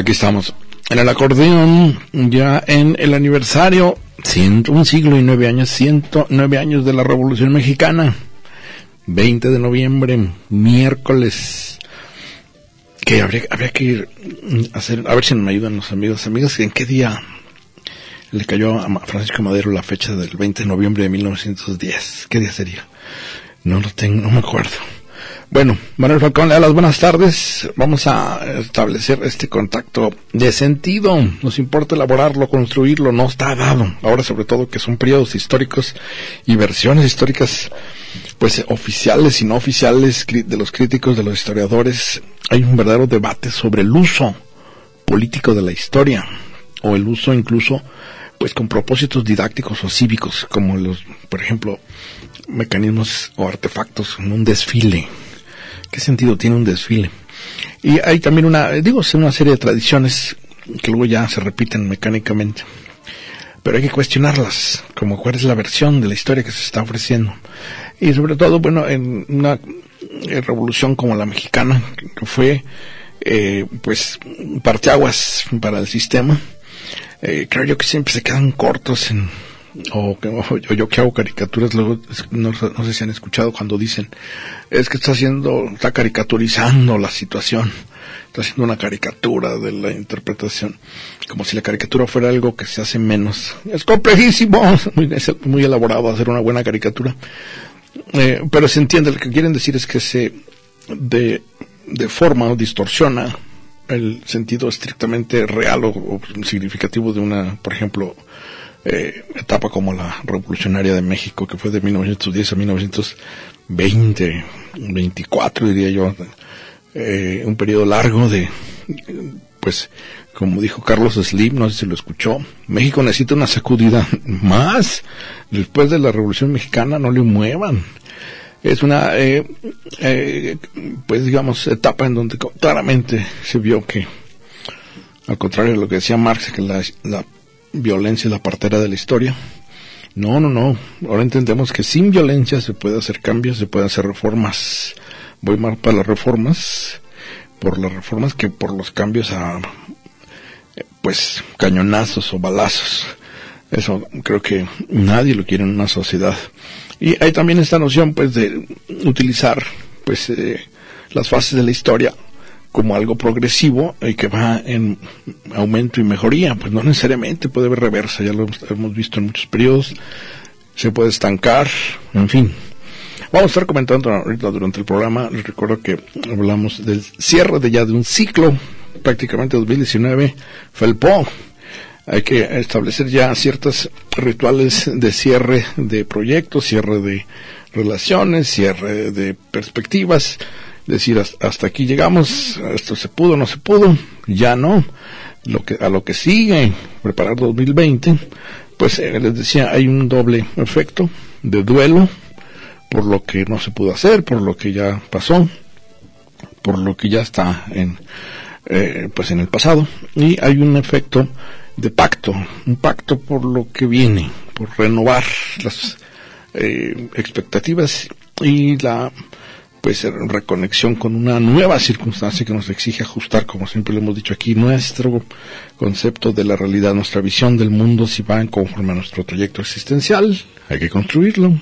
Aquí estamos. En el acordeón, ya en el aniversario, ciento, un siglo y nueve años, ciento nueve años de la Revolución Mexicana, 20 de noviembre, miércoles, que habría, habría que ir a hacer, a ver si me ayudan los amigos, amigas, en qué día le cayó a Francisco Madero la fecha del 20 de noviembre de 1910, ¿qué día sería? No lo tengo, no me acuerdo. Bueno, Manuel Falcón, le da las buenas tardes. Vamos a establecer este contacto de sentido. Nos importa elaborarlo, construirlo, no está dado. Ahora sobre todo que son periodos históricos y versiones históricas, pues oficiales y no oficiales de los críticos, de los historiadores. Hay un verdadero debate sobre el uso político de la historia o el uso incluso pues con propósitos didácticos o cívicos como los por ejemplo mecanismos o artefactos en un desfile qué sentido tiene un desfile y hay también una digo es una serie de tradiciones que luego ya se repiten mecánicamente pero hay que cuestionarlas, como cuál es la versión de la historia que se está ofreciendo. Y sobre todo, bueno, en una eh, revolución como la mexicana, que fue, eh, pues, parteaguas para el sistema, eh, creo yo que siempre se quedan cortos en, o, o yo, que hago caricaturas, luego no, no sé si han escuchado cuando dicen, es que está haciendo, está caricaturizando la situación, está haciendo una caricatura de la interpretación, como si la caricatura fuera algo que se hace menos. Es complejísimo, muy, es muy elaborado hacer una buena caricatura, Eh, pero se entiende, lo que quieren decir es que se de, de forma o distorsiona el sentido estrictamente real o significativo de una, por ejemplo, eh, etapa como la revolucionaria de México, que fue de 1910 a 1920, 24 diría yo, eh, un periodo largo de, pues, como dijo Carlos Slim, no sé si lo escuchó, México necesita una sacudida más. Después de la Revolución Mexicana no le muevan. Es una, eh, eh, pues digamos, etapa en donde claramente se vio que, al contrario de lo que decía Marx, que la violencia es la partera de la historia. No, no, no. Ahora entendemos que sin violencia se puede hacer cambios, se pueden hacer reformas. Voy más para las reformas, por las reformas que por los cambios a, pues, cañonazos o balazos. Eso creo que nadie lo quiere en una sociedad. Y hay también esta noción, pues, de utilizar, pues, eh, las fases de la historia como algo progresivo y que va en aumento y mejoría. Pues no necesariamente puede haber reversa, ya lo hemos- visto en muchos periodos. Se puede estancar, en fin. Vamos a estar comentando ahorita durante el programa. Les recuerdo que hablamos del cierre de ya de un ciclo, prácticamente 2019, Felpó. Hay que establecer ya ciertos rituales de cierre de proyectos, cierre de relaciones, cierre de perspectivas. Decir, "Has- hasta aquí llegamos, esto se pudo, no se pudo, ya no. Lo que, a lo que sigue, preparar 2020, pues eh, les decía, hay un doble efecto de duelo, por lo que no se pudo hacer, por lo que ya pasó, por lo que ya está en eh, pues en el pasado y hay un efecto de pacto, un pacto por lo que viene, por renovar las eh, expectativas y la pues reconexión con una nueva circunstancia que nos exige ajustar, como siempre le hemos dicho aquí, nuestro concepto de la realidad, nuestra visión del mundo si va en conforme a nuestro trayecto existencial, hay que construirlo,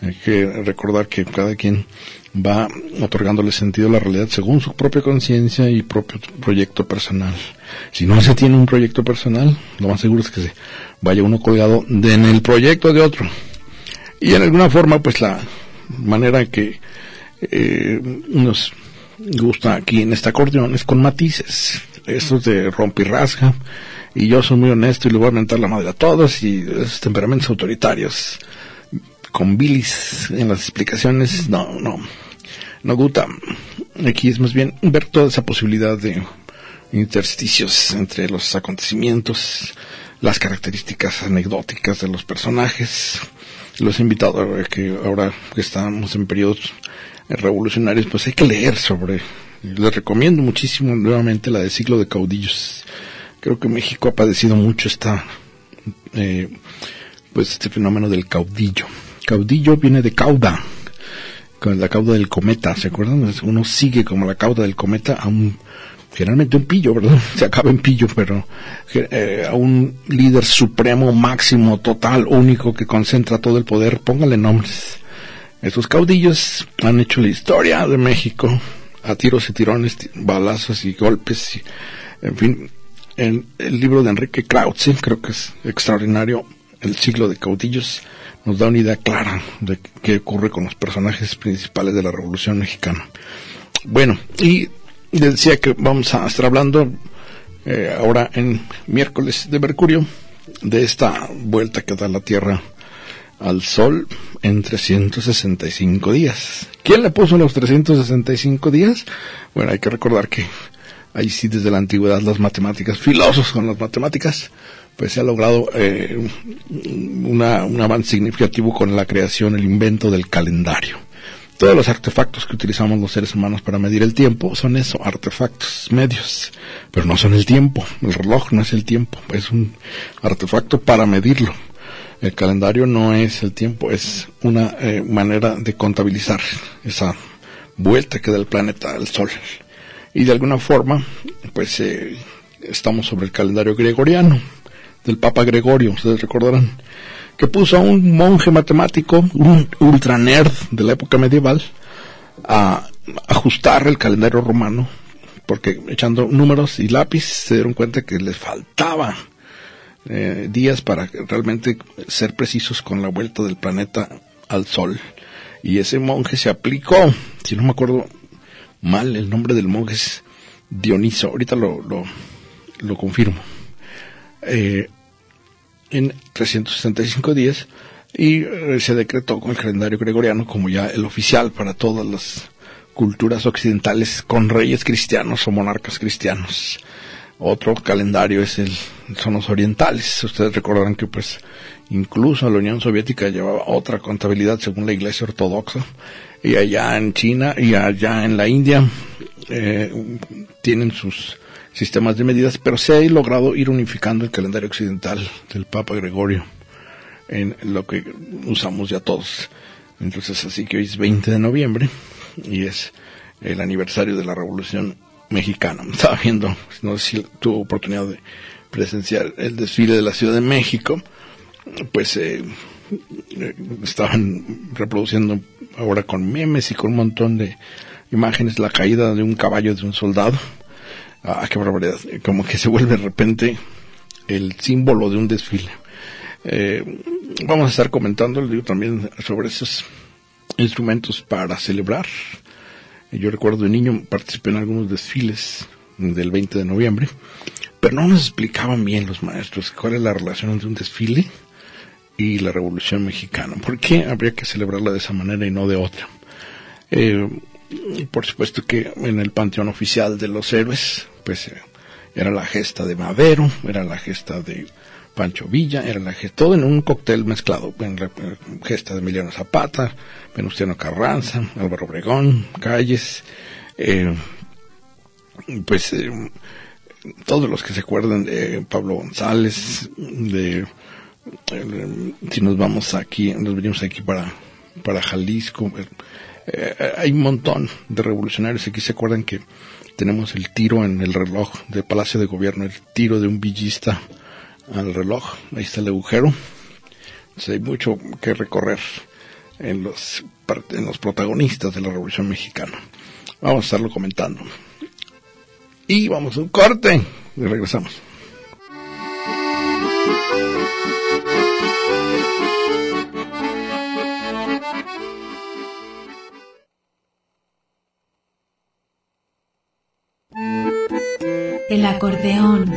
hay que recordar que cada quien va otorgándole sentido a la realidad según su propia conciencia y propio proyecto personal. Si no se tiene un proyecto personal, lo más seguro es que se vaya uno colgado de, en el proyecto de otro. Y en alguna forma, pues la manera que eh, nos gusta aquí en este acordeón es con matices. esto es de rompirrasca, y yo soy muy honesto y le voy a mentar la madre a todos, y esos temperamentos autoritarios, con bilis en las explicaciones, no, no, no gusta. Aquí es más bien ver toda esa posibilidad de intersticios entre los acontecimientos, las características anecdóticas de los personajes. Los he invitado a que ahora que estamos en periodos revolucionarios, pues hay que leer sobre. Les recomiendo muchísimo nuevamente la de Siglo de Caudillos. Creo que México ha padecido mucho esta, eh, pues este fenómeno del caudillo. Caudillo viene de cauda, con la cauda del cometa, ¿se acuerdan? Uno sigue como la cauda del cometa a un generalmente un pillo, ¿verdad? Se acaba en pillo, pero eh, a un líder supremo, máximo, total, único, que concentra todo el poder, póngale nombres. Estos caudillos han hecho la historia de México a tiros y tirones, balazos y golpes, en fin. En el libro de Enrique Krause, creo que es extraordinario, El siglo de caudillos, nos da una idea clara de qué ocurre con los personajes principales de la Revolución Mexicana. Bueno, y decía que vamos a estar hablando eh, ahora en miércoles de Mercurio de esta vuelta que da la Tierra al Sol en 365 días. ¿Quién le puso los 365 días? Bueno, hay que recordar que ahí sí desde la antigüedad las matemáticas, filósofos con las matemáticas, pues se ha logrado eh, una, un avance significativo con la creación, el invento del calendario. Todos los artefactos que utilizamos los seres humanos para medir el tiempo son eso, artefactos, medios, pero no son el tiempo. El reloj no es el tiempo, es un artefacto para medirlo. El calendario no es el tiempo, es una eh, manera de contabilizar esa vuelta que da el planeta al Sol. Y de alguna forma, pues eh, estamos sobre el calendario gregoriano del Papa Gregorio, ustedes recordarán que puso a un monje matemático, un ultra nerd de la época medieval, a ajustar el calendario romano, porque echando números y lápiz se dieron cuenta que les faltaba eh, días para realmente ser precisos con la vuelta del planeta al Sol. Y ese monje se aplicó, si no me acuerdo mal, el nombre del monje es Dioniso, ahorita lo, lo, confirmo. Eh, en 365 días y eh, se decretó con el calendario gregoriano como ya el oficial para todas las culturas occidentales con reyes cristianos o monarcas cristianos. Otro calendario es el, son los orientales. Ustedes recordarán que pues incluso la Unión Soviética llevaba otra contabilidad según la Iglesia Ortodoxa y allá en China y allá en la India eh, tienen sus sistemas de medidas, pero se ha logrado ir unificando el calendario occidental del Papa Gregorio en lo que usamos ya todos. Entonces, así que hoy es 20 de noviembre y es el aniversario de la Revolución Mexicana. Estaba viendo, no si tuvo oportunidad de presenciar el desfile de la Ciudad de México, pues eh, estaban reproduciendo ahora con memes y con un montón de imágenes la caída de un caballo de un soldado Ah, qué barbaridad. Como que se vuelve de repente el símbolo de un desfile. Eh, vamos a estar comentando digo, también sobre esos instrumentos para celebrar. Yo recuerdo de niño participé en algunos desfiles del 20 de noviembre, pero no nos explicaban bien los maestros cuál es la relación entre un desfile y la Revolución Mexicana. ¿Por qué habría que celebrarla de esa manera y no de otra? Eh, por supuesto que en el panteón oficial de los héroes pues eh, era la gesta de Madero, era la gesta de Pancho Villa, era la gesta, todo en un cóctel mezclado, en la eh, gesta de Emiliano Zapata, Venustiano Carranza, Álvaro Obregón, Calles, eh, pues todos los que se acuerdan de Pablo González, de si nos vamos aquí, nos venimos aquí para, para Jalisco, hay un montón de revolucionarios aquí se acuerdan que tenemos el tiro en el reloj del Palacio de Gobierno, el tiro de un villista al reloj. Ahí está el agujero. hay mucho que recorrer en los, en los protagonistas de la Revolución Mexicana. Vamos a estarlo comentando. Y vamos a un corte y regresamos. El acordeón.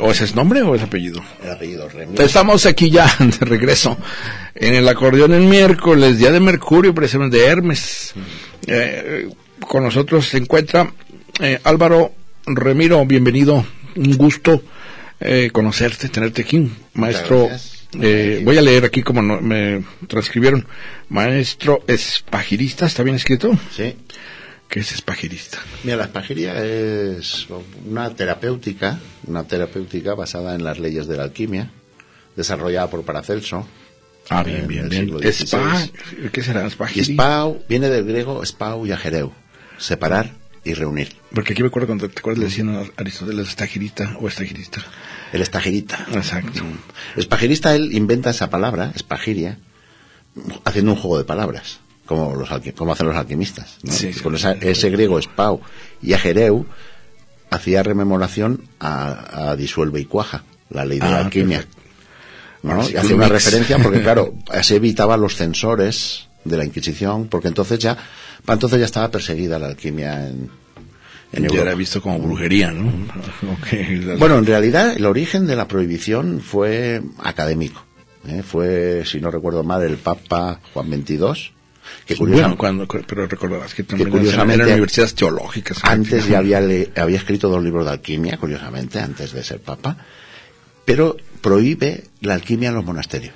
¿O ese es nombre o es apellido? El apellido Remiro. Estamos aquí ya de regreso en el acordeón el miércoles, día de Mercurio, precisamente de Hermes. Eh, con nosotros se encuentra eh, Álvaro Remiro, bienvenido, un gusto eh, conocerte, tenerte aquí, maestro. eh, voy a leer aquí como no- me transcribieron, maestro espagirista, ¿está bien escrito? Sí. ¿Qué es espagirista? Mira, la espagiria es una terapéutica, una terapéutica basada en las leyes de la alquimia, desarrollada por Paracelso. Ah, bien, En bien, bien. Spa. ¿qué será? Y Espagirista. spau viene del griego spau y ajereu, separar y reunir. Porque aquí me acuerdo cuando te acuerdas le decían a Aristóteles estagirita o estagirista. El estagirita. Exacto. Espagirista, él inventa esa palabra, espagiria, haciendo un juego de palabras, como, los como hacen los alquimistas. ¿no? Sí, sí. Con esa- ese griego spau y ajereu hacía rememoración a, a disuelve y cuaja, la ley de Ah, la alquimia. perfecto. ¿no? Y hacía una referencia porque, claro, se evitaba los censores de la Inquisición, porque entonces ya, para entonces ya estaba perseguida la alquimia en, en ya Europa. era visto como brujería, ¿no? Bueno, en realidad el origen de la prohibición fue académico. ¿eh? Fue, si no recuerdo mal, el Papa Juan XXII, que bueno, curiosamente cuando, pero recordarás que también curiosamente- eran universidades teológicas. antes ya había, le- había escrito dos libros de alquimia, curiosamente, antes de ser Papa, pero prohíbe la alquimia en los monasterios.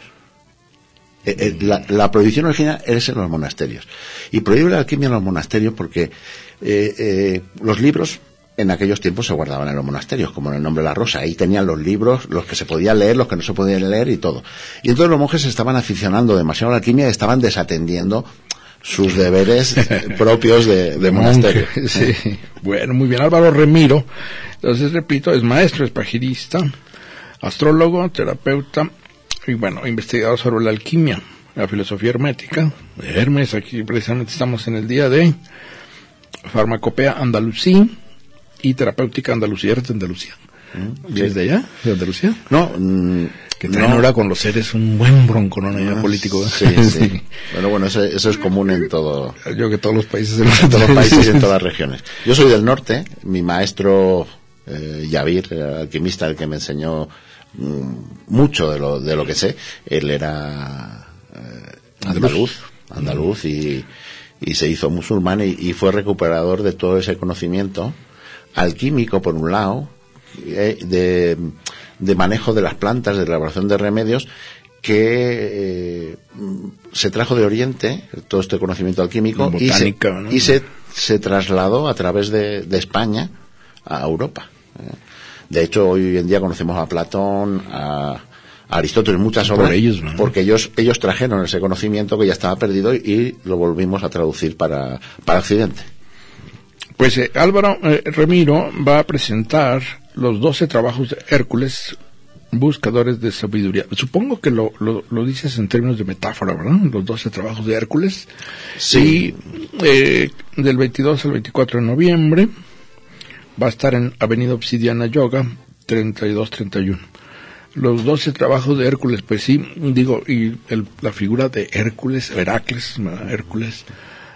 Eh, eh, la, la prohibición original es en los monasterios. Y prohíbe la alquimia en los monasterios porque eh, eh, los libros en aquellos tiempos se guardaban en los monasterios, como en el nombre de la rosa. Ahí tenían los libros, los que se podían leer, los que no se podían leer y todo. Y entonces los monjes se estaban aficionando demasiado a la alquimia y estaban desatendiendo sus deberes propios de, de monasterio. Sí. Bueno, muy bien. Álvaro Remiro, entonces repito, es maestro, es pagirista, astrólogo, terapeuta y bueno, investigador sobre la alquimia, la filosofía hermética de Hermes. Aquí precisamente estamos en el día de farmacopea andalusí y terapéutica andalucía. ¿Eres de Andalucía? ¿Vienes de allá? ¿De Andalucía? No, mm, Que traen no. ahora con los seres un buen bronconón allá Ah, político. ¿eh? Sí, sí. Bueno, bueno, eso, eso es común en todo, Yo que todos los países del en todos los países y en todas las regiones. Yo soy del norte, mi maestro eh, Yavir, el alquimista, el que me enseñó mm, mucho de lo, de lo que sé, él era eh, andaluz, andaluz y, y se hizo musulmán y, y fue recuperador de todo ese conocimiento alquímico por un lado, eh, de, de manejo de las plantas, de elaboración de remedios, que eh, se trajo de Oriente, todo este conocimiento alquímico, y, se, Botánica, ¿no? y se, se trasladó a través de, de España a Europa. eh. De hecho, hoy en día conocemos a Platón, a, a Aristóteles, muchas Por obras, ellos, ¿no? porque ellos, ellos trajeron ese conocimiento que ya estaba perdido y lo volvimos a traducir para, para Occidente. Pues eh, Álvaro eh, Remiro va a presentar los 12 trabajos de Hércules, buscadores de sabiduría. Supongo que lo, lo, lo dices en términos de metáfora, ¿verdad? Los 12 trabajos de Hércules. Sí. Y eh, del 22 al 24 de noviembre va a estar en Avenida Obsidiana Yoga, 3231. Los 12 trabajos de Hércules, pues sí, digo, y el- la figura de Hércules, Heracles. Hércules,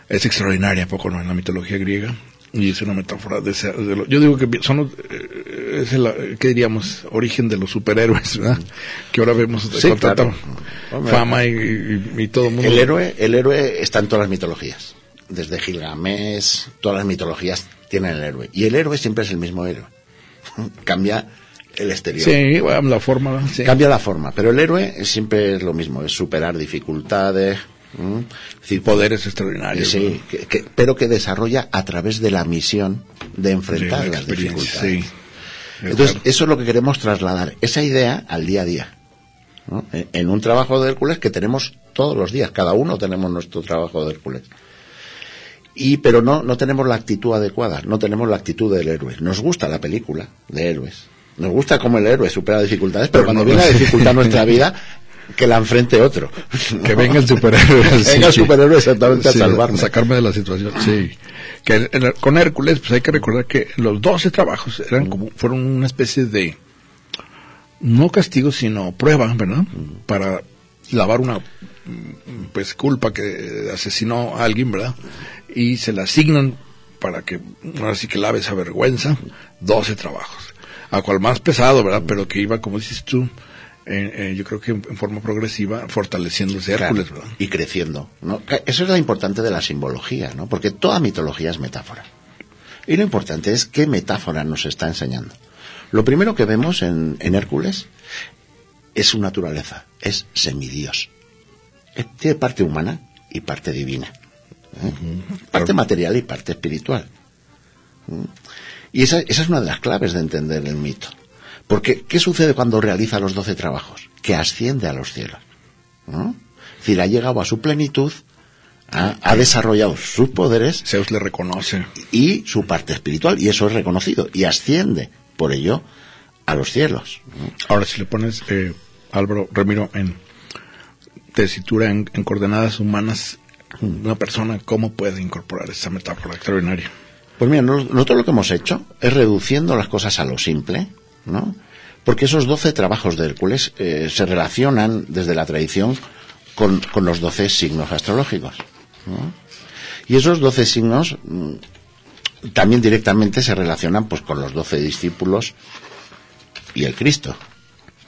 es extraordinaria, ¿a poco no? En la mitología griega. Y es una metáfora de, ese- de lo- yo digo que son los, eh, es el, ¿qué diríamos? Origen de los superhéroes, ¿verdad? Que ahora vemos Sí, con tanta claro. Hombre. fama y, y- y todo el mundo. El héroe, el héroe está en todas las mitologías. Desde Gilgamesh, todas las mitologías tienen el héroe. Y el héroe siempre es el mismo héroe. Cambia el exterior. Sí, bueno, la forma. sí. Cambia la forma, pero el héroe siempre es lo mismo, es superar dificultades, ¿m? Es decir, Poderes extraordinarios. Sí, que- que- pero que desarrolla a través de la misión de enfrentar Sí, la las dificultades. sí. Entonces, Claro. eso es lo que queremos trasladar, esa idea al día a día. ¿no? En- En un trabajo de Hércules que tenemos todos los días, cada uno tenemos nuestro trabajo de Hércules. Y, pero no, no tenemos la actitud adecuada, no tenemos la actitud del héroe. Nos gusta la película de héroes. Nos gusta cómo el héroe supera dificultades, pero, Pero cuando no- viene la dificultad nuestra vida, que la enfrente otro. Que venga el superhéroe. Venga el superhéroe exactamente a salvarme. sacarme de la situación, sí. Que con Hércules, pues hay que recordar que los 12 trabajos eran como, fueron una especie de, no castigo, sino prueba, ¿verdad? Para lavar una, pues, culpa que asesinó a alguien, ¿verdad? Y se le asignan para que, ahora sí que lave esa vergüenza, 12 trabajos. A cual más pesado, ¿verdad? Pero que iba, como dices tú, eh, eh, yo creo que en, forma progresiva, Claro, Hércules, y creciendo. ¿no? Eso es lo importante de la simbología, ¿no? porque toda mitología es metáfora. Y lo importante es qué metáfora nos está enseñando. Lo primero que vemos en, en Hércules es su naturaleza, es semidios. Eh, Tiene parte humana y parte divina. ¿eh? Parte material y parte espiritual. ¿Mm? Y esa, esa es una de las claves de entender el mito. Porque, ¿qué sucede cuando realiza los doce trabajos? Que asciende a los cielos. ¿no? Es decir, ha llegado a su plenitud, ha, ha desarrollado sus poderes Zeus le reconoce. y su parte espiritual, y eso es reconocido, y asciende, por ello, a los cielos. ¿no? Ahora, si le pones, eh, Álvaro Ramiro, en tesitura, en, en coordenadas humanas, una persona, ¿cómo puede incorporar esa metáfora extraordinaria? Pues mira, no- nosotros lo que hemos hecho es reduciendo las cosas a lo simple, ¿no? Porque esos doce trabajos de Hércules eh, se relacionan desde la tradición con, los doce signos astrológicos. Y esos doce signos mm, también directamente se relacionan pues con los doce discípulos y el Cristo.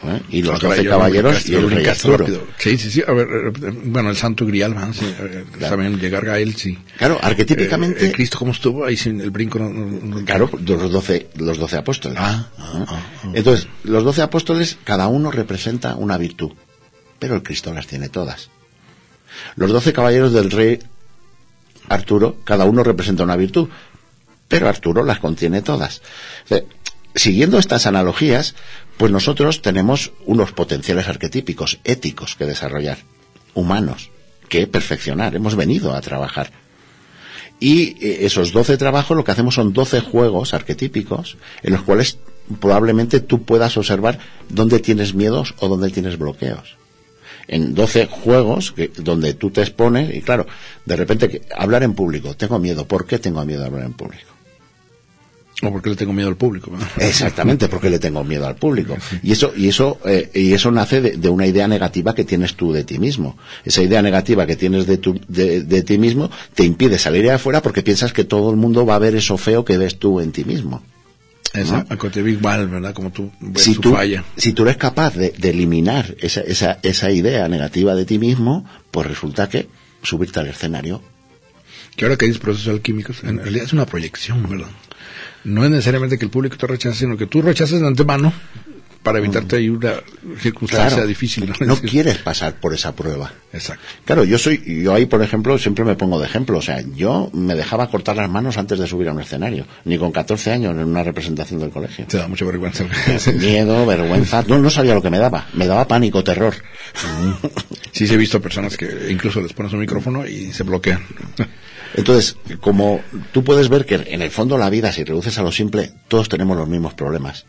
¿Eh? Y los doce caballeros y el rey Arturo. Sí, sí, sí. A ver, eh, bueno, el santo grial, eh, Claro. Saben llegar a él, sí. Claro, arquetípicamente, Eh, el Cristo, ¿cómo estuvo? Ahí sin el brinco. no- no- no- Claro, los doce, los doce apóstoles. Ah, ah, ¿no? ah, ah. Entonces, los doce apóstoles, cada uno representa una virtud, pero el Cristo las tiene todas. Los doce caballeros del rey Arturo, cada uno representa una virtud, pero Arturo las contiene todas. O sea, siguiendo estas analogías, pues nosotros tenemos unos potenciales arquetípicos, éticos que desarrollar, humanos, que perfeccionar. Hemos venido a trabajar. Y eh, esos 12 trabajos lo que hacemos son 12 juegos arquetípicos en los cuales probablemente tú puedas observar dónde tienes miedos o dónde tienes bloqueos. En 12 juegos donde tú te expones y claro, de repente hablar en público, tengo miedo. ¿Por qué tengo miedo de hablar en público? O porque le tengo miedo al público. Exactamente, porque le tengo miedo al público. Y eso, y eso, eh, y eso nace de, de una idea negativa que tienes tú de ti mismo. Esa idea negativa que tienes de, tu, de, de ti mismo te impide salir de afuera porque piensas que todo el mundo va a ver eso feo que ves tú en ti mismo. Esa, ¿No? Big Bal, ¿verdad? Como tú ves Si tú, falla. si tú eres capaz de, de eliminar esa, esa, esa idea negativa de ti mismo, pues resulta que subirte al escenario Que ahora que dices procesos alquímicos, en realidad es una proyección, ¿verdad? No es necesariamente que el público te rechace, sino que tú rechaces de antemano para evitarte ahí una circunstancia Claro, difícil. ¿no? quieres pasar por esa prueba. Exacto. Claro, yo soy, yo ahí, por ejemplo, siempre me pongo de ejemplo. O sea, yo me dejaba cortar las manos antes de subir a un escenario. Ni con 14 años en una representación del colegio. Te da mucha vergüenza. Miedo, vergüenza. No, no sabía lo que me daba. Me daba pánico, terror. Sí, sí he visto personas que incluso les pones un micrófono y se bloquean. Entonces, como tú puedes ver que en el fondo la vida, si reduces a lo simple, todos tenemos los mismos problemas.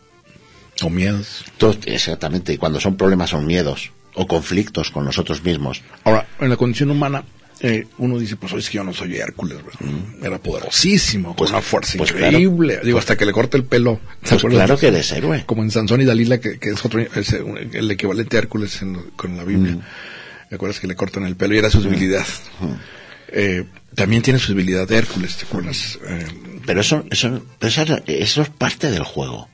O miedos. Todos, exactamente. Y cuando son problemas son miedos o conflictos con nosotros mismos. Ahora, en la condición humana, eh, uno dice, pues es que yo no soy Hércules, ¿verdad? Era poderosísimo, con una fuerza pues increíble. Digo, hasta que le corta el pelo. ¿te Pues claro que eres héroe. Como en Sansón y Dalila, que, que es otro, es el equivalente a Hércules en- con la Biblia. ¿Te acuerdas que le cortan el pelo y era su debilidad? Eh, también tiene su debilidad de Hércules, ¿te acuerdas? Eh, Pero eso, eso, eso es parte del juego.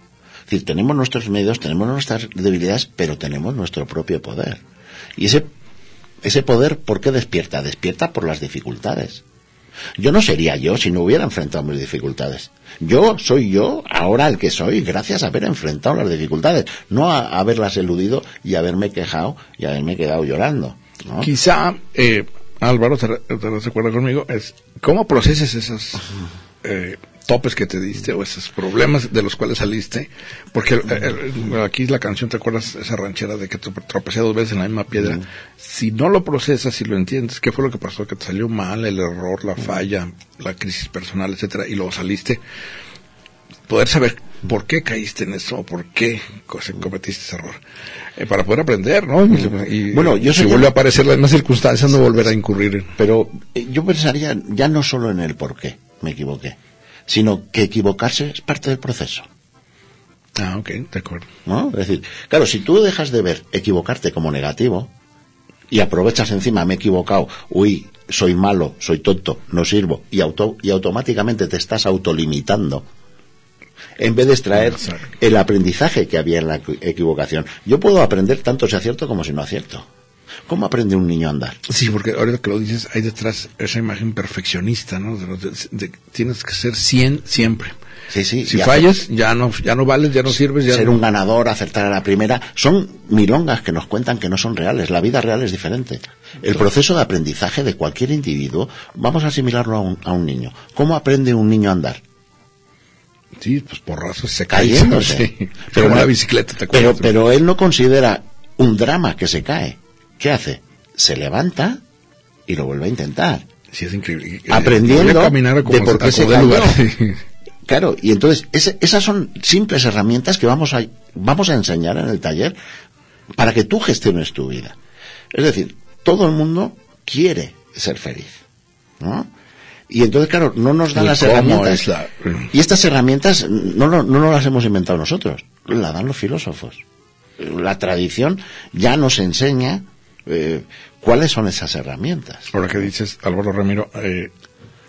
Es decir, tenemos nuestros medios, tenemos nuestras debilidades, pero tenemos nuestro propio poder. Y ese, ese poder, ¿por qué despierta? Despierta por las dificultades. Yo no sería yo si no hubiera enfrentado mis dificultades. Yo soy yo ahora el que soy gracias a haber enfrentado las dificultades, no a haberlas eludido y haberme quejado y haberme quedado llorando. Quizá, eh, Álvaro, te, te, conmigo, es cómo procesas esos eh, topes que te diste o esos problemas de los cuales saliste, porque eh, eh, aquí la canción, ¿te acuerdas esa ranchera de que te tropecé dos veces en la misma piedra? Si no lo procesas, si lo entiendes, ¿qué fue lo que pasó? Que te salió mal, el error, la falla, la crisis personal, etcétera, y luego saliste, poder saber por qué caíste en eso, por qué cometiste ese error. Eh, para poder aprender, ¿no? Y, bueno, yo si vuelve a aparecer las mismas circunstancias, no volver a incurrir. Pero yo pensaría ya no solo en el por qué me equivoqué, sino que equivocarse es parte del proceso. Ah, ok, de acuerdo. ¿No? Es decir, claro, si tú dejas de ver equivocarte como negativo y aprovechas encima, me he equivocado, uy, soy malo, soy tonto, no sirvo, y, auto, y automáticamente te estás autolimitando, en vez de extraer el aprendizaje que había en la equivocación. Yo puedo aprender tanto si acierto como si no acierto. ¿Cómo aprende un niño a andar? Sí, porque ahora que lo dices, hay detrás esa imagen perfeccionista, ¿no? De, tienes que ser 100 siempre. Sí, sí. Si fallas, ya no, ya no vales, ya no sirves. Ya ser un ganador, acertar a la primera, son milongas que nos cuentan que no son reales. La vida real es diferente. El proceso de aprendizaje de cualquier individuo, vamos a asimilarlo a un, a un niño. ¿Cómo aprende un niño a andar? Sí, pues porrazos se cayéndose. Pero una bicicleta, ¿te Pero, pero él no considera un drama que se cae ¿qué hace? Se levanta y lo vuelve a intentar. Sí, es increíble. Aprendiendo de por qué se cayó. Claro, y entonces esas son simples herramientas que vamos a, vamos a enseñar en el taller para que tú gestiones tu vida. Es decir, todo el mundo quiere ser feliz. ¿no? Y entonces, claro, no nos dan las herramientas. Y estas herramientas no, no, no las hemos inventado nosotros, las dan los filósofos. La tradición ya nos enseña eh, ¿cuáles son esas herramientas? Ahora que dices, Álvaro Ramiro, eh,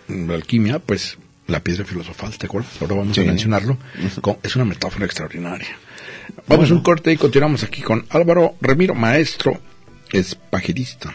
la alquimia, pues la piedra filosofal, ¿te acuerdas? Ahora vamos a mencionarlo. Es una metáfora extraordinaria. Vamos a un corte y continuamos aquí con Álvaro Ramiro, maestro espajirista.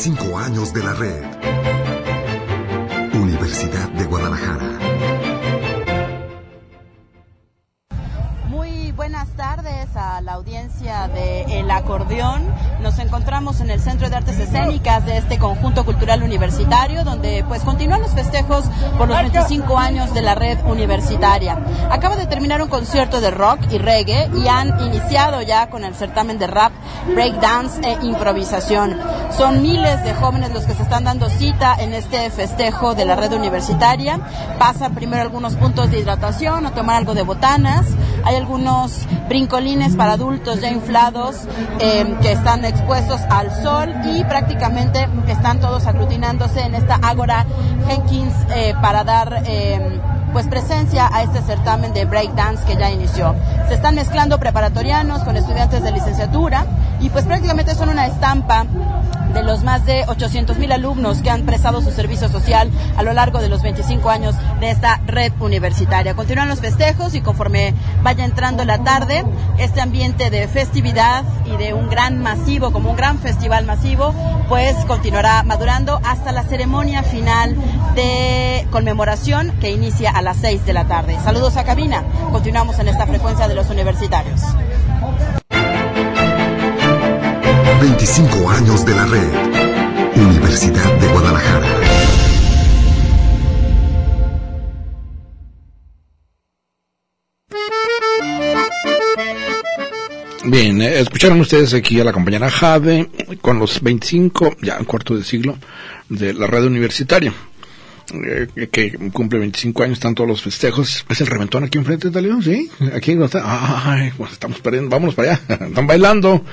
25 años de la red. Universidad de Guadalajara. Muy buenas tardes a la audiencia de El Acordeón. Nos encontramos en el Centro de Artes Escénicas de este conjunto cultural universitario, donde pues continúan los festejos por los 25 años de la red universitaria. Acaba de terminar un concierto de rock y reggae y han iniciado ya con el certamen de rap, breakdance e improvisación. Son miles de jóvenes los que se están dando cita en este festejo de la red universitaria. Pasan primero algunos puntos de hidratación o tomar algo de botanas. Hay algunos brincolines para adultos ya inflados eh, que están expuestos al sol y prácticamente están todos aglutinándose en esta Ágora Jenkins eh, para dar eh, pues presencia a este certamen de breakdance que ya inició. Se están mezclando preparatorianos con estudiantes de licenciatura y pues prácticamente son una estampa de los más de 800 mil alumnos que han prestado su servicio social a lo largo de los 25 años de esta red universitaria. Continúan los festejos y conforme vaya entrando la tarde, este ambiente de festividad y de un gran masivo, como un gran festival masivo, pues continuará madurando hasta la ceremonia final de conmemoración que inicia a las 6 de la tarde. Saludos a cabina. Continuamos en esta frecuencia de los universitarios. 25 años de la red. Universidad de Guadalajara. Bien, eh, escucharon ustedes aquí a la compañera Jade con los 25, ya cuarto de siglo, de la red universitaria, eh, que cumple 25 años, están todos los festejos. ¿Es el reventón aquí enfrente de León? Sí, aquí no está. Ay, pues estamos perdiendo, vámonos para allá, están bailando.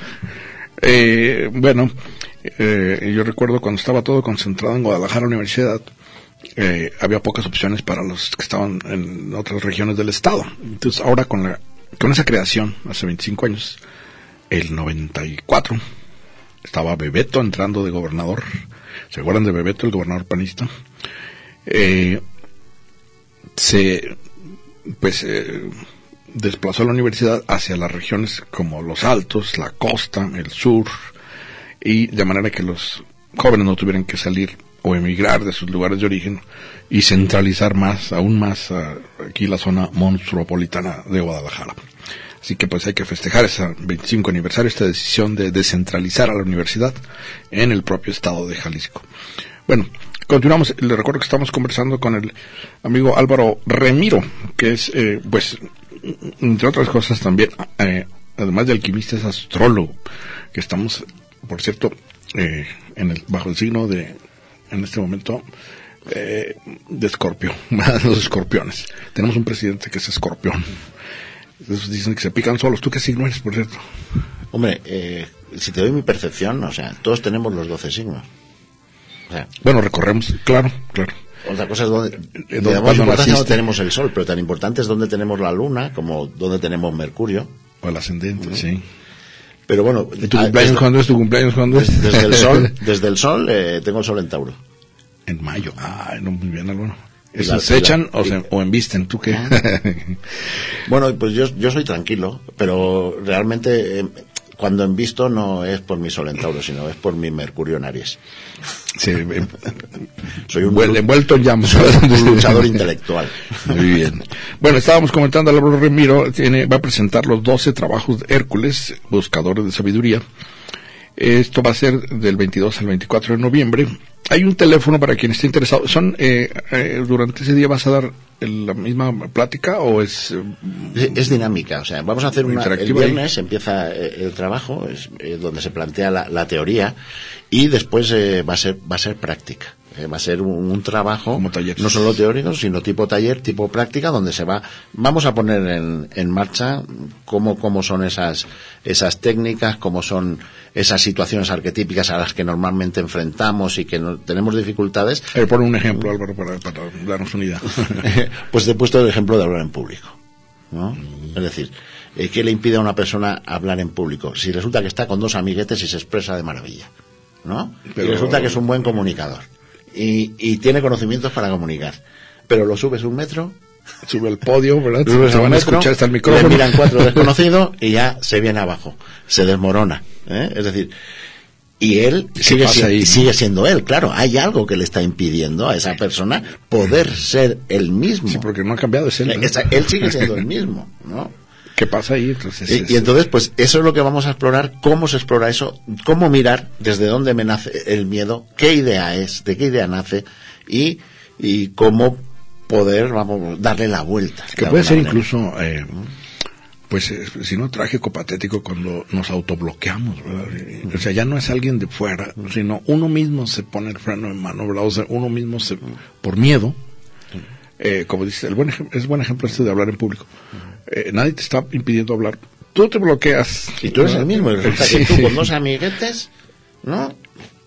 Eh, bueno, eh, yo recuerdo cuando estaba todo concentrado en Guadalajara Universidad, eh, había pocas opciones para los que estaban en otras regiones del estado. Entonces ahora con la con esa creación, hace 25 años, el 94, estaba Bebeto entrando de gobernador. ¿Se acuerdan de Bebeto, el gobernador panista? Eh, se, pues, eh, desplazó la universidad hacia las regiones como los Altos, la costa, el sur, y de manera que los jóvenes no tuvieran que salir o emigrar de sus lugares de origen y centralizar más, aún más aquí la zona monstruopolitana de Guadalajara. Así que pues hay que festejar ese 25 aniversario, esta decisión de descentralizar a la universidad en el propio estado de Jalisco. Bueno, continuamos. Le recuerdo que estamos conversando con el amigo Álvaro Remiro, que es, eh, pues, entre otras cosas también, eh, además de alquimista, es astrólogo, que estamos, por cierto, eh, en el, bajo el signo de, en este momento, eh, de escorpio, los escorpiones. Tenemos un presidente que es escorpión. Esos dicen que se pican solos. ¿Tú qué signo eres, por cierto? Hombre, eh, si te doy mi percepción, o sea, todos tenemos los 12 signos. O sea, Bueno, recorremos, claro, claro. Otra cosa es donde, Eh, donde tenemos el sol, pero tan importante es donde tenemos la luna como donde tenemos Mercurio. O el ascendente, sí. Pero bueno, ¿Y tu ah, cumpleaños desde, cuándo es? ¿Tu cumpleaños cuándo es? desde el sol, desde el sol eh, tengo el sol en Tauro. en mayo. Ah, no, muy bien, Álvaro. Y ¿Eso la- se la- echan o, y- se, o embisten? ¿Tú qué? Bueno, pues yo, yo soy tranquilo, pero realmente eh, cuando envisto no es por mi sol en Tauro, sino es por mi Mercurio en Aries. sí, Soy un, envuel- envuelto en llamas. un luchador intelectual. Muy bien. Bueno, estábamos comentando, Álvaro Remiro tiene, va a presentar los 12 trabajos de Hércules, buscadores de sabiduría. Esto va a ser del 22 al 24 de noviembre. Hay un teléfono para quien esté interesado. ¿Son, eh, eh, durante ese día vas a dar el- la misma plática o es... eh, Es, es dinámica, o sea, vamos a hacer una. El ahí. viernes empieza eh, el trabajo, es eh, donde se plantea la, la teoría y después eh, va a ser va a ser práctica. Eh, va a ser un, un trabajo no solo teórico, sino tipo taller, tipo práctica, donde se va, vamos a poner en, en marcha cómo, cómo son esas, esas técnicas, cómo son esas situaciones arquetípicas a las que normalmente enfrentamos y que no, tenemos dificultades. eh, pon un ejemplo, Álvaro, para, para darnos una idea. pues te he puesto el ejemplo de hablar en público. ¿no? Es decir, eh, ¿qué le impide a una persona hablar en público? Si resulta que está con dos amiguetes y se expresa de maravilla. ¿no? Pero- Y resulta que es un buen comunicador. Y, y tiene conocimientos para comunicar. Pero lo subes un metro, Sube al podio, ¿verdad? subes Se van a escuchar hasta el le micrófono. miran cuatro desconocidos y ya se viene abajo. Se desmorona. ¿eh? Es decir, y él ¿Qué sigue, si- sigue siendo él, claro. Hay algo que le está impidiendo a esa persona poder ser el mismo. Sí, porque no ha cambiado, es él. ¿no? Esa- él sigue siendo el mismo, ¿no? ¿Qué pasa ahí? Entonces, Y, es- y entonces, pues eso es lo que vamos a explorar, cómo se explora eso, cómo mirar desde dónde me nace el miedo, qué idea es, de qué idea nace y, y cómo poder, vamos, darle la vuelta. que de puede ser manera. incluso, eh, pues, eh, si no trágico, patético, cuando nos autobloqueamos, ¿verdad? O sea, ya no es alguien de fuera, sino uno mismo se pone el freno en mano, ¿verdad? O sea, uno mismo se, por miedo, eh, como dice, el buen es buen ejemplo este de hablar en público. Eh, nadie te está impidiendo hablar. Tú te bloqueas. Y tú eres el mismo, resulta Sí, que tú con dos amiguetes, ¿no?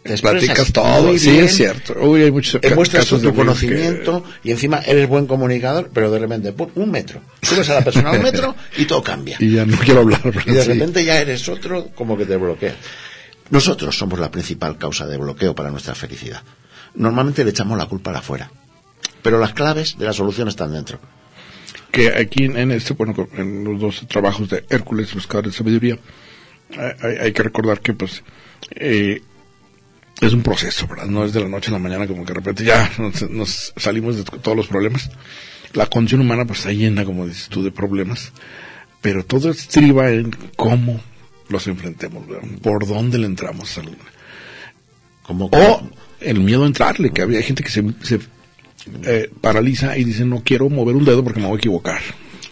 Te Platicas todo, sí, bien, es cierto. Uy, hay muchos ca- Demuestras casos tu de amigos que- conocimiento y encima eres buen comunicador, pero de repente, ¡pum! un metro. Subes a la persona a un metro y todo cambia. Y ya no quiero hablar. Y de Sí. repente ya eres otro como que te bloquea. Nosotros somos la principal causa de bloqueo para nuestra felicidad. Normalmente le echamos la culpa a afuera. Pero las claves de la solución están dentro. Que aquí en, este, bueno, en los dos trabajos de Hércules, Buscador de Sabiduría, hay, hay- hay que recordar que, pues, eh, es un proceso, ¿verdad? No es de la noche a la mañana como que de repente ya nos, nos salimos de todos los problemas. La condición humana, pues, está llena, como dices tú, de problemas. Pero todo estriba en cómo los enfrentemos, ¿verdad? Por dónde le entramos al, Como o el miedo a entrarle, que había gente que se, se, eh, paraliza y dice no quiero mover un dedo porque me voy a equivocar.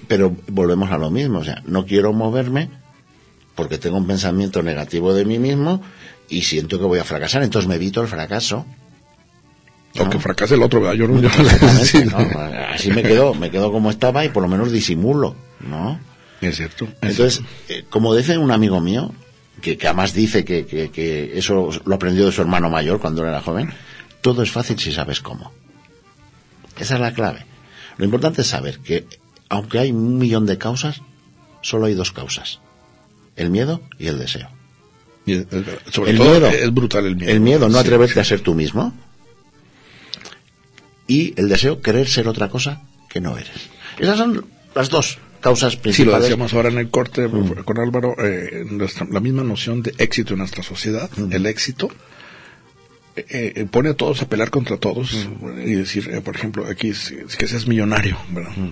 Pero volvemos a lo mismo. O sea, no quiero moverme porque tengo un pensamiento negativo de mí mismo y siento que voy a fracasar, entonces me evito el fracaso. O que fracase el otro, ¿verdad? Yo no, yo no- Exactamente, sí, ¿no? Así me quedo, me quedo como estaba y por lo menos disimulo, ¿no? Es cierto. es Entonces, cierto. eh, como dice un amigo mío, que, que además dice que, que- que eso lo aprendió de su hermano mayor cuando era joven, todo es fácil si sabes cómo. Esa es la clave. Lo importante es saber que, aunque hay un millón de causas, solo hay dos causas. El miedo y el deseo. Y sobre el todo miedo. es brutal el miedo. El miedo, no atreverte sí. a ser tú mismo. Y el deseo, querer ser otra cosa que no eres. Esas son las dos causas Sí, lo principales. decíamos ahora en el corte Mm. con Álvaro, eh, nuestra- la misma noción de éxito en nuestra sociedad, Mm. el éxito, eh, eh, pone a todos a pelear contra todos Mm. y decir, eh, por ejemplo, aquí es, es que seas millonario, ¿verdad? Mm.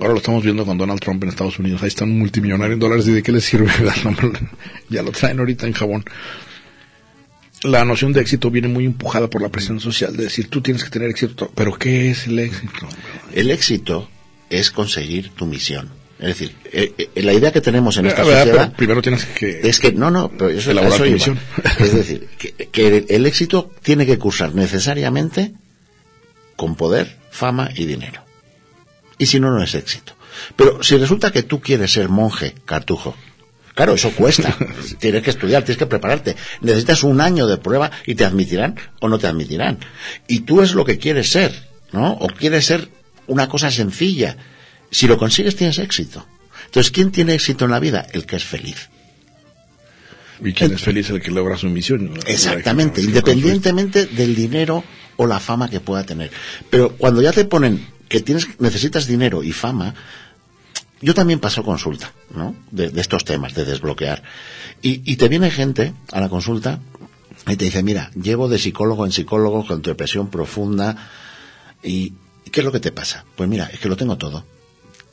Ahora lo estamos viendo con Donald Trump en Estados Unidos, ahí está un multimillonario en dólares y de qué le sirve, ya lo traen ahorita en jabón. La noción de éxito viene muy empujada por la presión social de decir, tú tienes que tener éxito, pero ¿qué es el éxito? El éxito es conseguir tu misión. Es decir, eh, eh, la idea que tenemos en esta Ah, ¿verdad? sociedad primero tienes que... es que, no, no, pero eso, Elaborar eso tu iba. misión. Es decir, que, que el, el éxito tiene que cursar necesariamente con poder, fama y dinero. Y si no, no es éxito. Pero si resulta que tú quieres ser monje, cartujo, claro, eso cuesta. tienes que estudiar, tienes que prepararte. Necesitas un año de prueba y te admitirán o no te admitirán. Y tú es lo que quieres ser, ¿no? O quieres ser una cosa sencilla. Si lo consigues, tienes éxito. Entonces, ¿quién tiene éxito en la vida? El que es feliz. Y quien es feliz es el que logra su misión. Exactamente, que independientemente del dinero o la fama que pueda tener. Pero cuando ya te ponen que tienes, necesitas dinero y fama, yo también paso consulta, ¿no? De, de estos temas, de desbloquear. Y, y te viene gente a la consulta y te dice, mira, llevo de psicólogo en psicólogo con tu depresión profunda y ¿qué es lo que te pasa? Pues mira, es que lo tengo todo.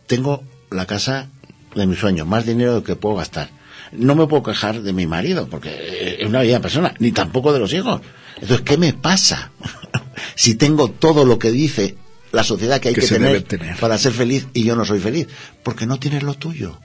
Tengo la casa de mis sueños, más dinero del que puedo gastar. No me puedo quejar de mi marido, porque es una bella persona, ni tampoco de los hijos. Entonces, ¿qué me pasa? si tengo todo lo que dice la sociedad que hay Que tener, tener. para ser feliz y yo no soy feliz, porque no tienes lo tuyo.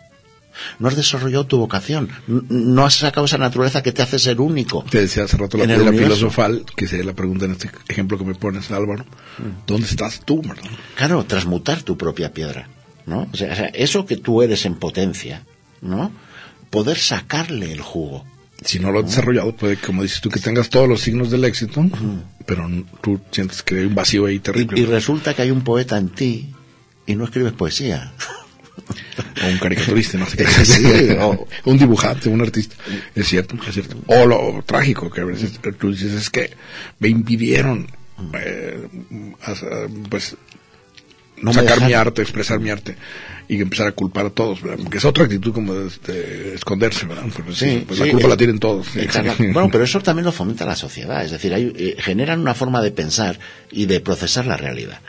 No has desarrollado tu vocación, no has sacado esa naturaleza que te hace ser único. Te decía hace rato la piedra filosofal, que sería la pregunta en este ejemplo que me pones, Álvaro. Mm. ¿Dónde estás tú, verdad? Claro, transmutar tu propia piedra, ¿no? O sea, eso que tú eres en potencia, ¿no? Poder sacarle el jugo. Si no lo has desarrollado, puede, como dices tú, que tengas todos los signos del éxito, pero n- tú sientes que hay un vacío ahí terrible. Y, y resulta que hay un poeta en ti y no escribes poesía. o un caricaturista, no sé qué. Sí, o- un dibujante, un artista. Es cierto, es cierto. O lo trágico que a veces tú dices es que me impidieron eh, pues No sacar mi arte, expresar mi arte y empezar a culpar a todos, ¿verdad? Porque es otra actitud como de, de esconderse, ¿verdad? Porque sí, pues la culpa la tienen todos. exacto. Bueno, pero eso también lo fomenta la sociedad. Es decir, hay, eh, generan una forma de pensar y de procesar la realidad.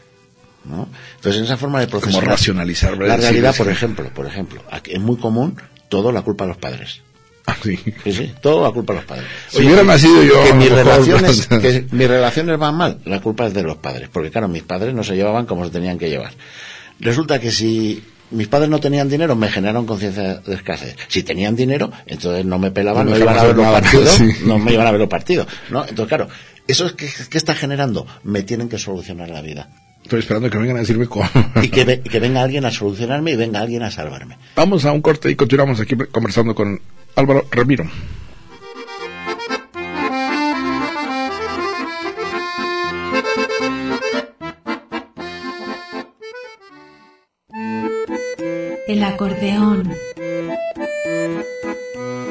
¿no? Entonces, en esa forma de procesar Como racionalizar, ¿verdad? la realidad, sí. por ejemplo, por ejemplo, es muy común todo la culpa a los padres. Ah, sí. Sí, sí, todo la culpa a los padres. Si hubiera nacido yo, que mis mejor, relaciones, pues, que mis relaciones van mal, la culpa es de los padres, porque claro, mis padres no se llevaban como se tenían que llevar. Resulta que si mis padres no tenían dinero, me generaron conciencia de escasez. Si tenían dinero, entonces no me pelaban, No iban a ver los partidos, sí. no me iban a ver los partidos, ¿no? Entonces claro, eso es que, ¿qué está generando? Me tienen que solucionar la vida. Estoy esperando que vengan a decirme cómo. Y que, ve- que venga alguien a solucionarme y venga alguien a salvarme. Vamos a un corte y continuamos aquí conversando con Álvaro Ramiro. El acordeón.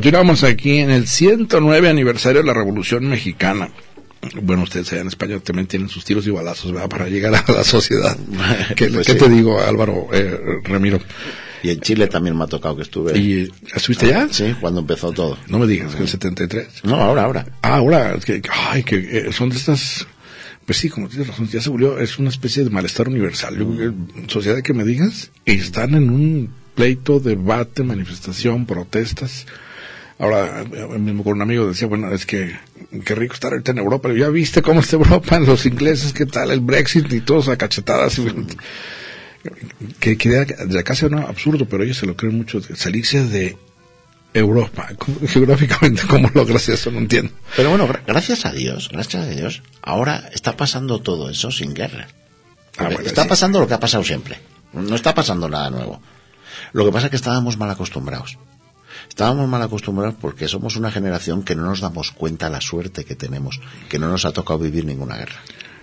Continuamos aquí en el 109 aniversario de la Revolución Mexicana. Bueno, ustedes allá en España también tienen sus tiros y balazos, ¿verdad? Para llegar a la sociedad. ¿Qué, Pues qué sí. te digo, Álvaro, eh, Ramiro? Y en Chile también me ha tocado que estuve. ¿Y eh, estuviste allá? Sí, cuando empezó todo. No me digas que el 73. No, ahora, ahora. Ah, ahora, es que, ay, que eh, son de estas, pues sí, como tienes razón, ya se volvió, es una especie de malestar universal. Yo sociedad que me digas, están en un pleito, debate, manifestación, protestas. Ahora, eh, mismo con un amigo decía, bueno, es que qué rico estar ahorita en Europa. Ya viste cómo está Europa, los ingleses, qué tal, el Brexit y todos a cachetadas. y- que, que de, de acá sea no, absurdo, pero ellos se lo creen mucho, salirse de Europa. ¿Cómo- geográficamente, ¿cómo logras eso? No entiendo. Pero bueno, gra- gracias a Dios, gracias a Dios, ahora está pasando todo eso sin guerra. Ah, bueno, está sí. pasando lo que ha pasado siempre. No está pasando nada nuevo. Lo que pasa es que estábamos mal acostumbrados. Estábamos mal acostumbrados porque somos una generación que no nos damos cuenta la suerte que tenemos, que no nos ha tocado vivir ninguna guerra.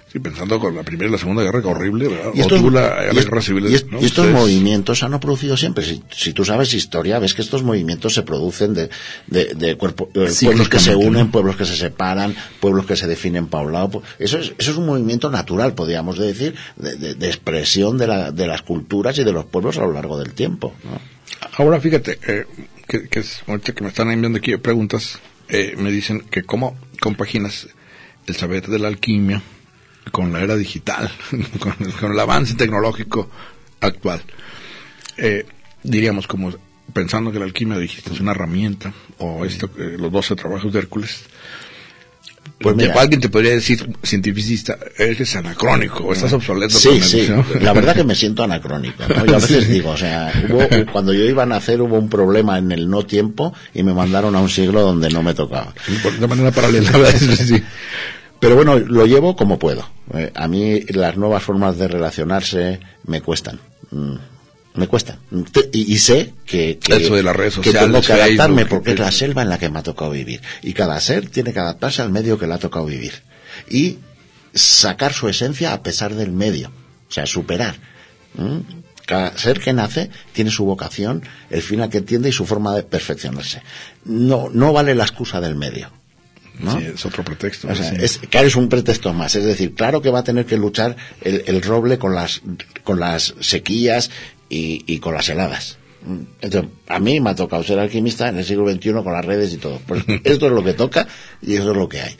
Sí, pensando con la Primera y la Segunda Guerra, que horrible, ¿verdad? Y estos, tuvo la, la y es- guerra civil. y es- ¿no? y estos Ustedes- movimientos se han producido siempre. Si, si tú sabes historia, ves que estos movimientos se producen de, de, de cuerpo- eh, pueblos que se unen, ¿no? pueblos que se separan, pueblos que se definen para un lado. Eso es, eso es un movimiento natural, podríamos decir, de, de- de expresión de, la- de las culturas y de los pueblos a lo largo del tiempo. ¿no? Ahora fíjate, eh, que, que es, ahorita que me están enviando aquí preguntas, eh, me dicen que cómo compaginas el saber de la alquimia con la era digital, con, el- con el avance tecnológico actual. Eh, diríamos como pensando que la alquimia dijiste es una herramienta o esto eh, los 12 trabajos de Hércules Pues de mira. alguien te podría decir cientificista eres anacrónico estás obsoleto Sí, con sí. ¿no? La verdad que me siento anacrónico. ¿no? Yo a veces Sí. digo, o sea, hubo- cuando yo iba a nacer hubo un problema en el no tiempo y me mandaron a un siglo donde no me tocaba. De manera paralela. Sí, sí. Pero bueno, lo llevo como puedo. Eh, a mí las nuevas formas de relacionarse me cuestan. Me cuestan. Te- Y, y sé que, que, Eso de las redes que sociales, tengo que adaptarme Facebook, porque es la selva en la que me ha tocado vivir. Y cada ser tiene que adaptarse al medio que le ha tocado vivir. Y sacar su esencia a pesar del medio. O sea, superar. ¿Mm? Cada ser que nace tiene su vocación, el fin al que entiende y su forma de perfeccionarse. No, no vale la excusa del medio. ¿no? Sí, es otro pretexto. O sea, sí. es, claro, es un pretexto más. Es decir, claro que va a tener que luchar el, el roble con las, con las sequías y, y con las heladas. Entonces, a mí me ha tocado ser alquimista en el siglo XXI con las redes y todo. Pues esto es lo que toca y eso es lo que hay.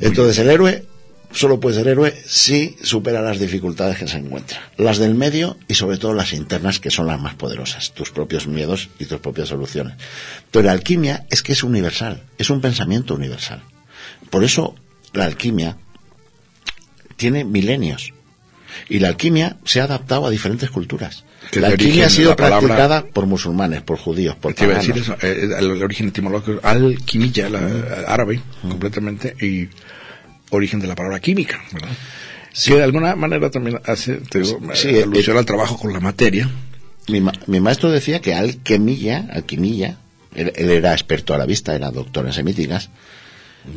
Entonces, el héroe solo puede ser héroe si supera las dificultades que se encuentra. Las del medio y sobre todo las internas que son las más poderosas. Tus propios miedos y tus propias soluciones. Pero la alquimia es que es universal. Es un pensamiento universal. Por eso la alquimia tiene milenios. Y la alquimia se ha adaptado a diferentes culturas. La alquimia ha sido palabra- practicada por musulmanes, por judíos, por Te iba a decir eso, eh, el, el origen etimológico, alquimilla, la, árabe, completamente, y origen de la palabra química, ¿verdad? Que de alguna manera también hace, te digo, Sí, eh, eh, alusión al trabajo con la materia. Mi, ma- mi maestro decía que alquimilla, alquimilla, él, él era experto a la vista, era doctor en semíticas,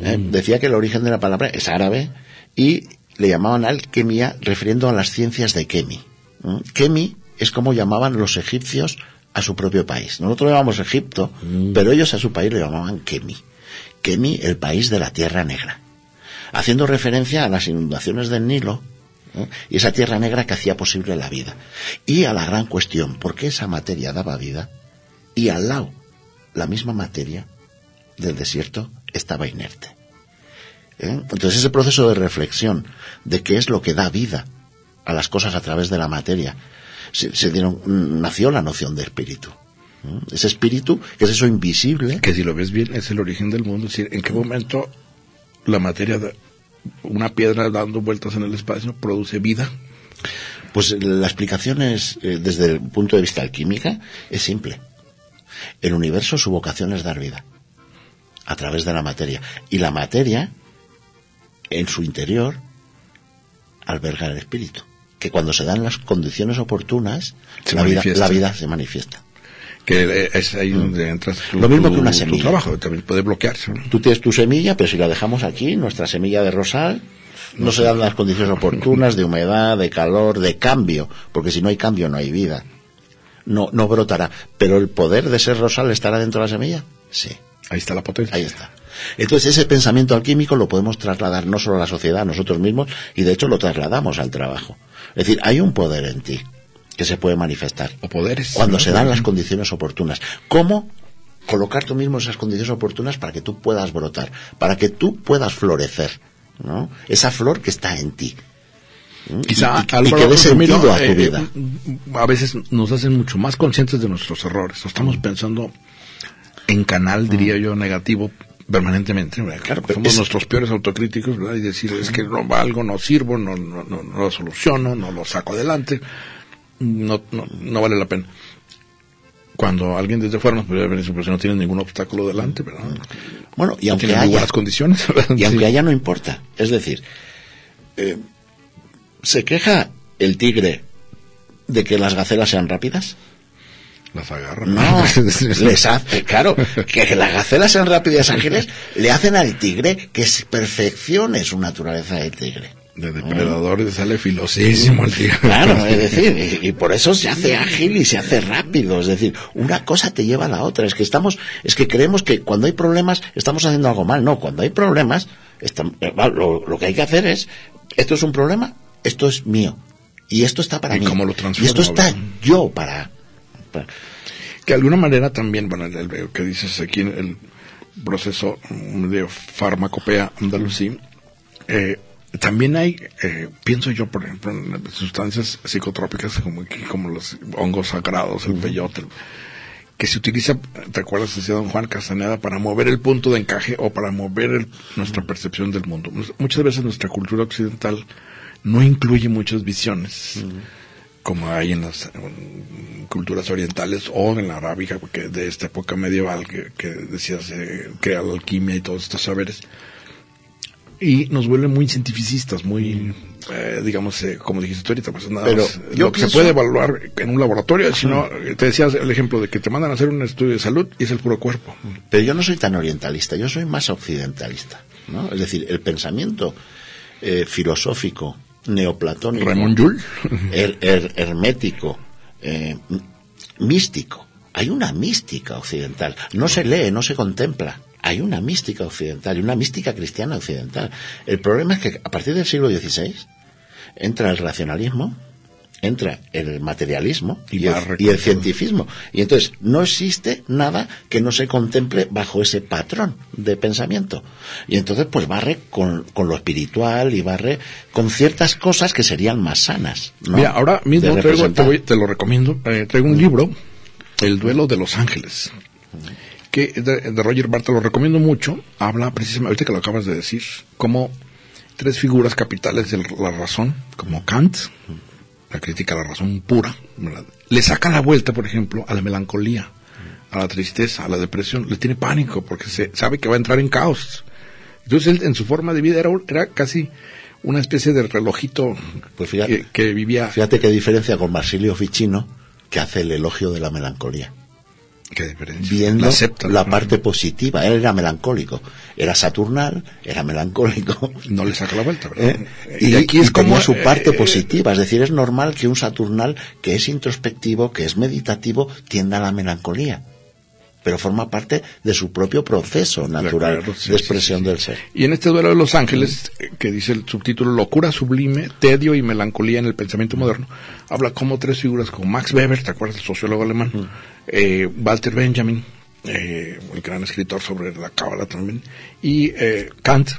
¿eh? decía que el origen de la palabra es árabe y le llamaban alquimia refiriendo a las ciencias de Kemi. ¿eh? Kemi es como llamaban los egipcios a su propio país. Nosotros llamamos Egipto, pero ellos a su país le llamaban Kemi. Kemi, el país de la tierra negra. Haciendo referencia a las inundaciones del Nilo, ¿eh? y esa tierra negra que hacía posible la vida. Y a la gran cuestión, ¿por qué esa materia daba vida? Y al lado, la misma materia del desierto estaba inerte. ¿Eh? Entonces ese proceso de reflexión de qué es lo que da vida a las cosas a través de la materia, se, se dieron, mm, nació la noción de espíritu. ¿eh? Ese espíritu, que es eso invisible, Que si lo ves bien, es el origen del mundo. Es decir, en qué momento la materia, de una piedra dando vueltas en el espacio, produce vida. Pues la explicación es, eh, desde el punto de vista alquímica, es simple. El universo, su vocación es dar vida. A través de la materia. Y la materia, en su interior, alberga el espíritu. Que cuando se dan las condiciones oportunas, la vida, la vida se manifiesta. Que eh, es ahí donde entras. tu- Mm. Lo mismo tu- que una tu semilla. trabajo también puede bloquearse. ¿no? Tú tienes tu semilla, pero si la dejamos aquí, nuestra semilla de rosal, no se dan las condiciones oportunas de humedad, de calor, de cambio, porque si no hay cambio no hay vida. no, no brotará. Pero el poder de ser rosal estará dentro de la semilla. Sí. Ahí está la potencia. Ahí está. Entonces ese pensamiento alquímico lo podemos trasladar no solo a la sociedad, a nosotros mismos, y de hecho lo trasladamos al trabajo. Es decir, hay un poder en ti que se puede manifestar. O poderes. Cuando ¿no? se dan las condiciones oportunas. ¿Cómo? Colocar tú mismo esas condiciones oportunas para que tú puedas brotar, para que tú puedas florecer. ¿no? Esa flor que está en ti. ¿Mm? Quizá y, que dé sentido a tu eh, vida. a veces nos hacen mucho más conscientes de nuestros errores. Estamos pensando en canal, diría yo, negativo permanentemente. Claro, pero Somos es- nuestros peores autocríticos ¿verdad? y decir es que no valgo, no sirvo, no, no, no, no lo soluciono, no lo saco adelante, no, no, no vale la pena. Cuando alguien desde fuera nos decir, pues no tiene ningún obstáculo delante, ¿verdad? Bueno, y No aunque haya, buenas condiciones. ¿verdad? y aunque haya no importa. Es decir, eh, ¿se queja el tigre de que las gacelas sean rápidas? Las agarran. No, les hace, claro, que, las gacelas sean rápidas ágiles le hacen al tigre que se perfeccione su naturaleza de tigre. De depredadores sale filosísimo el tío. Claro, es decir, y, y por eso se hace ágil y se hace rápido. Es decir, una cosa te lleva a la otra. Es que estamos, es que creemos que cuando hay problemas estamos haciendo algo mal. No, cuando hay problemas, eh, lo, lo que hay que hacer es, esto es un problema, esto es mío. Y esto está para ¿Y mí. cómo lo y esto está yo para, que de alguna manera también, bueno, el, el que dices aquí, el proceso mm, de farmacopea andalusí, eh, también hay, eh, pienso yo, por ejemplo, en sustancias psicotrópicas como, como los hongos sagrados, el peyote, que se utiliza, ¿te acuerdas? Decía don Juan Castaneda, para mover el punto de encaje o para mover el- nuestra percepción del mundo. Muchas veces nuestra cultura occidental no incluye muchas visiones como hay en las en culturas orientales o en la arábiga, que de esta época medieval que, que decías eh, crea la alquimia y todos estos saberes. Y nos vuelve muy cientificistas, muy, eh, digamos, eh, como dijiste tú ahorita, pues nada Pero más, yo lo que pienso- se puede evaluar en un laboratorio, sino, eh, te decías el ejemplo de que te mandan a hacer un estudio de salud y es el puro cuerpo. Pero yo no soy tan orientalista, yo soy más occidentalista. ¿no? Es decir, el pensamiento eh, filosófico neoplatónico, Joule. her- her- hermético, eh, místico. Hay una mística occidental. No se lee, no se contempla. Hay una mística occidental y una mística cristiana occidental. El problema es que a partir del siglo XVI entra el racionalismo, entra el materialismo Y y, el, y el cientificismo. Y entonces no existe nada que no se contemple bajo ese patrón de pensamiento. Y entonces pues barre con, con lo espiritual y barre con ciertas cosas que serían más sanas. ¿no? Mira, ahora mismo traigo, te, voy- te lo recomiendo, eh, traigo un libro, El duelo de los ángeles, que de, de Roger Barth, te lo recomiendo mucho, habla precisamente, ahorita que lo acabas de decir, como tres figuras capitales de la razón, como Kant, la crítica a la razón pura, ¿verdad? le saca la vuelta, por ejemplo, a la melancolía, a la tristeza, a la depresión, le tiene pánico porque se sabe que va a entrar en caos. Entonces él en su forma de vida era, era casi una especie de relojito Pues fíjate. que, que vivía Fíjate qué diferencia con Marsilio Ficino, que hace el elogio de la melancolía. Qué Viendo La parte positiva. Él era melancólico. Era saturnal, era melancólico. no le saca la vuelta ¿verdad? ¿Eh? Y, aquí es y tenía como su parte eh, positiva. Es decir, es normal que un Saturnal que es introspectivo, que es meditativo, tienda a la melancolía. Pero forma parte de su propio proceso natural sí, de expresión sí, sí. del ser. Y en este duelo de los ángeles, que dice el subtítulo Locura sublime, tedio y melancolía en el pensamiento moderno, habla como tres figuras como Max Weber, ¿te acuerdas? El sociólogo alemán, eh, Walter Benjamin, eh, el gran escritor sobre la cábala también, y eh, Kant,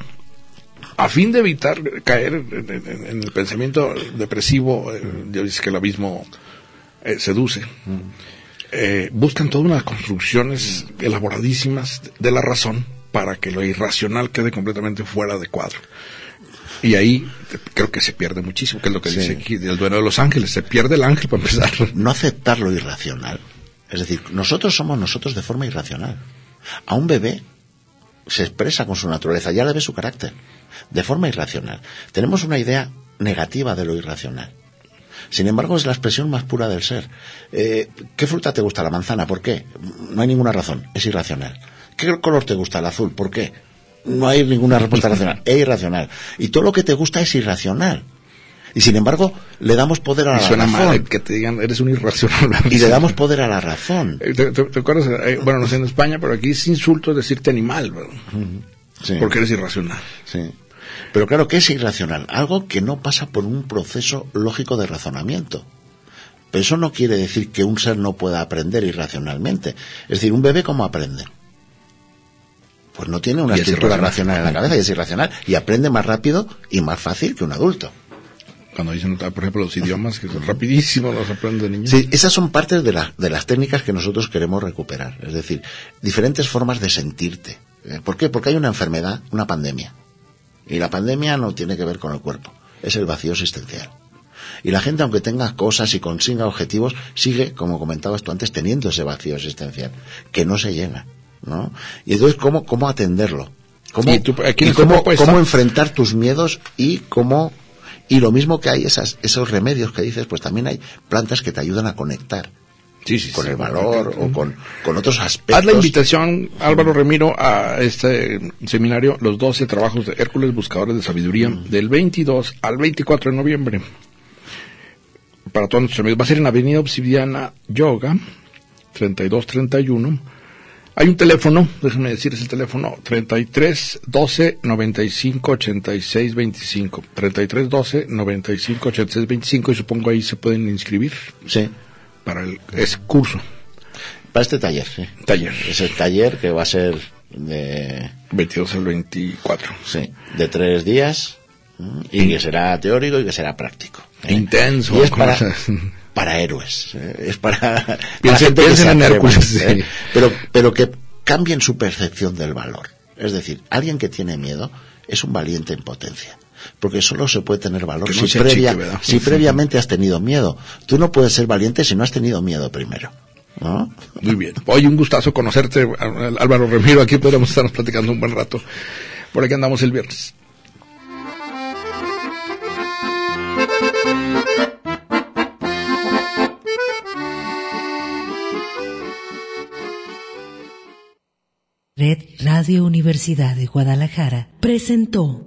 a fin de evitar caer en, en- en el pensamiento depresivo, eh, ya dice que el abismo eh, seduce. Eh, buscan todas unas construcciones elaboradísimas de la razón para que lo irracional quede completamente fuera de cuadro. Y ahí te- creo que se pierde muchísimo, que es lo que Sí. dice aquí del duelo de los ángeles. Se pierde el ángel para empezar. No aceptar lo irracional. Es decir, nosotros somos nosotros de forma irracional. A un bebé se expresa con su naturaleza, ya le ve su carácter, de forma irracional. Tenemos una idea negativa de lo irracional. Sin embargo, es la expresión más pura del ser. Eh, ¿Qué fruta te gusta? La manzana. ¿Por qué? No hay ninguna razón. Es irracional. ¿Qué color te gusta? El azul. ¿Por qué? No hay ninguna respuesta racional. Es irracional. Y todo lo que te gusta es irracional. Y sin embargo, le damos poder a Y la suena razón. mal que te digan, eres un irracional. Y le damos poder a la razón. Eh, ¿Te, te- te acuerdas? Eh, bueno, no sé en España, pero aquí es insulto decirte animal, ¿verdad? Sí. porque eres irracional. Sí. Pero claro, ¿qué es irracional? Algo que no pasa por un proceso lógico de razonamiento. Pero eso no quiere decir que un ser no pueda aprender irracionalmente. Es decir, un bebé cómo aprende. Pues no tiene una es estructura irracional. racional en la cabeza y es irracional y aprende más rápido y más fácil que un adulto. Cuando dicen, por ejemplo, los idiomas, que son rapidísimos, los aprenden de niños. Sí, esas son partes de, la- de las técnicas que nosotros queremos recuperar. Es decir, diferentes formas de sentirte. Eh, ¿Por qué? Porque hay una enfermedad, una pandemia. Y la pandemia no tiene que ver con el cuerpo, es el vacío existencial. Y la gente, aunque tenga cosas y consiga objetivos, sigue, como comentabas tú antes, teniendo ese vacío existencial, que no se llena. ¿no? Y entonces, ¿cómo, cómo atenderlo? ¿Cómo, Y tú, aquí y en esta cómo, cómo enfrentar tus miedos y cómo... Y lo mismo que hay esas, esos remedios que dices, pues también hay plantas que te ayudan a conectar Sí, sí, con sí. el valor o con, con otros aspectos. Haz la invitación, Álvaro Remiro, a este seminario, los 12 trabajos de Hércules Buscadores de Sabiduría, del 22 al 24 de noviembre. Para todos nuestros amigos. Va a ser en Avenida Obsidiana Yoga, 3231. Hay un teléfono, déjenme decirles el teléfono, 33 12 95 86 25. 33 12 95 86 25 y supongo ahí se pueden inscribir Sí, para el ese curso, para este taller, sí. taller. Ese taller que va a ser de, 22 al 24. sí, de tres días y que será teórico y que será práctico. ¿eh? Intenso. Y es para, para héroes, ¿eh? es para, para Piensen- que piensen se en Hércules, sí. ¿eh? pero, pero que cambien su percepción del valor. Es decir, alguien que tiene miedo es un valiente en potencia. Porque solo se puede tener valor si, sea previa- chique, ¿verdad? si previamente has tenido miedo. Tú no puedes ser valiente si no has tenido miedo primero. ¿no? Muy bien. Hoy un gustazo conocerte, Álvaro Remiro. Aquí podríamos estarnos platicando un buen rato. Por aquí andamos el viernes. Red Radio Universidad de Guadalajara presentó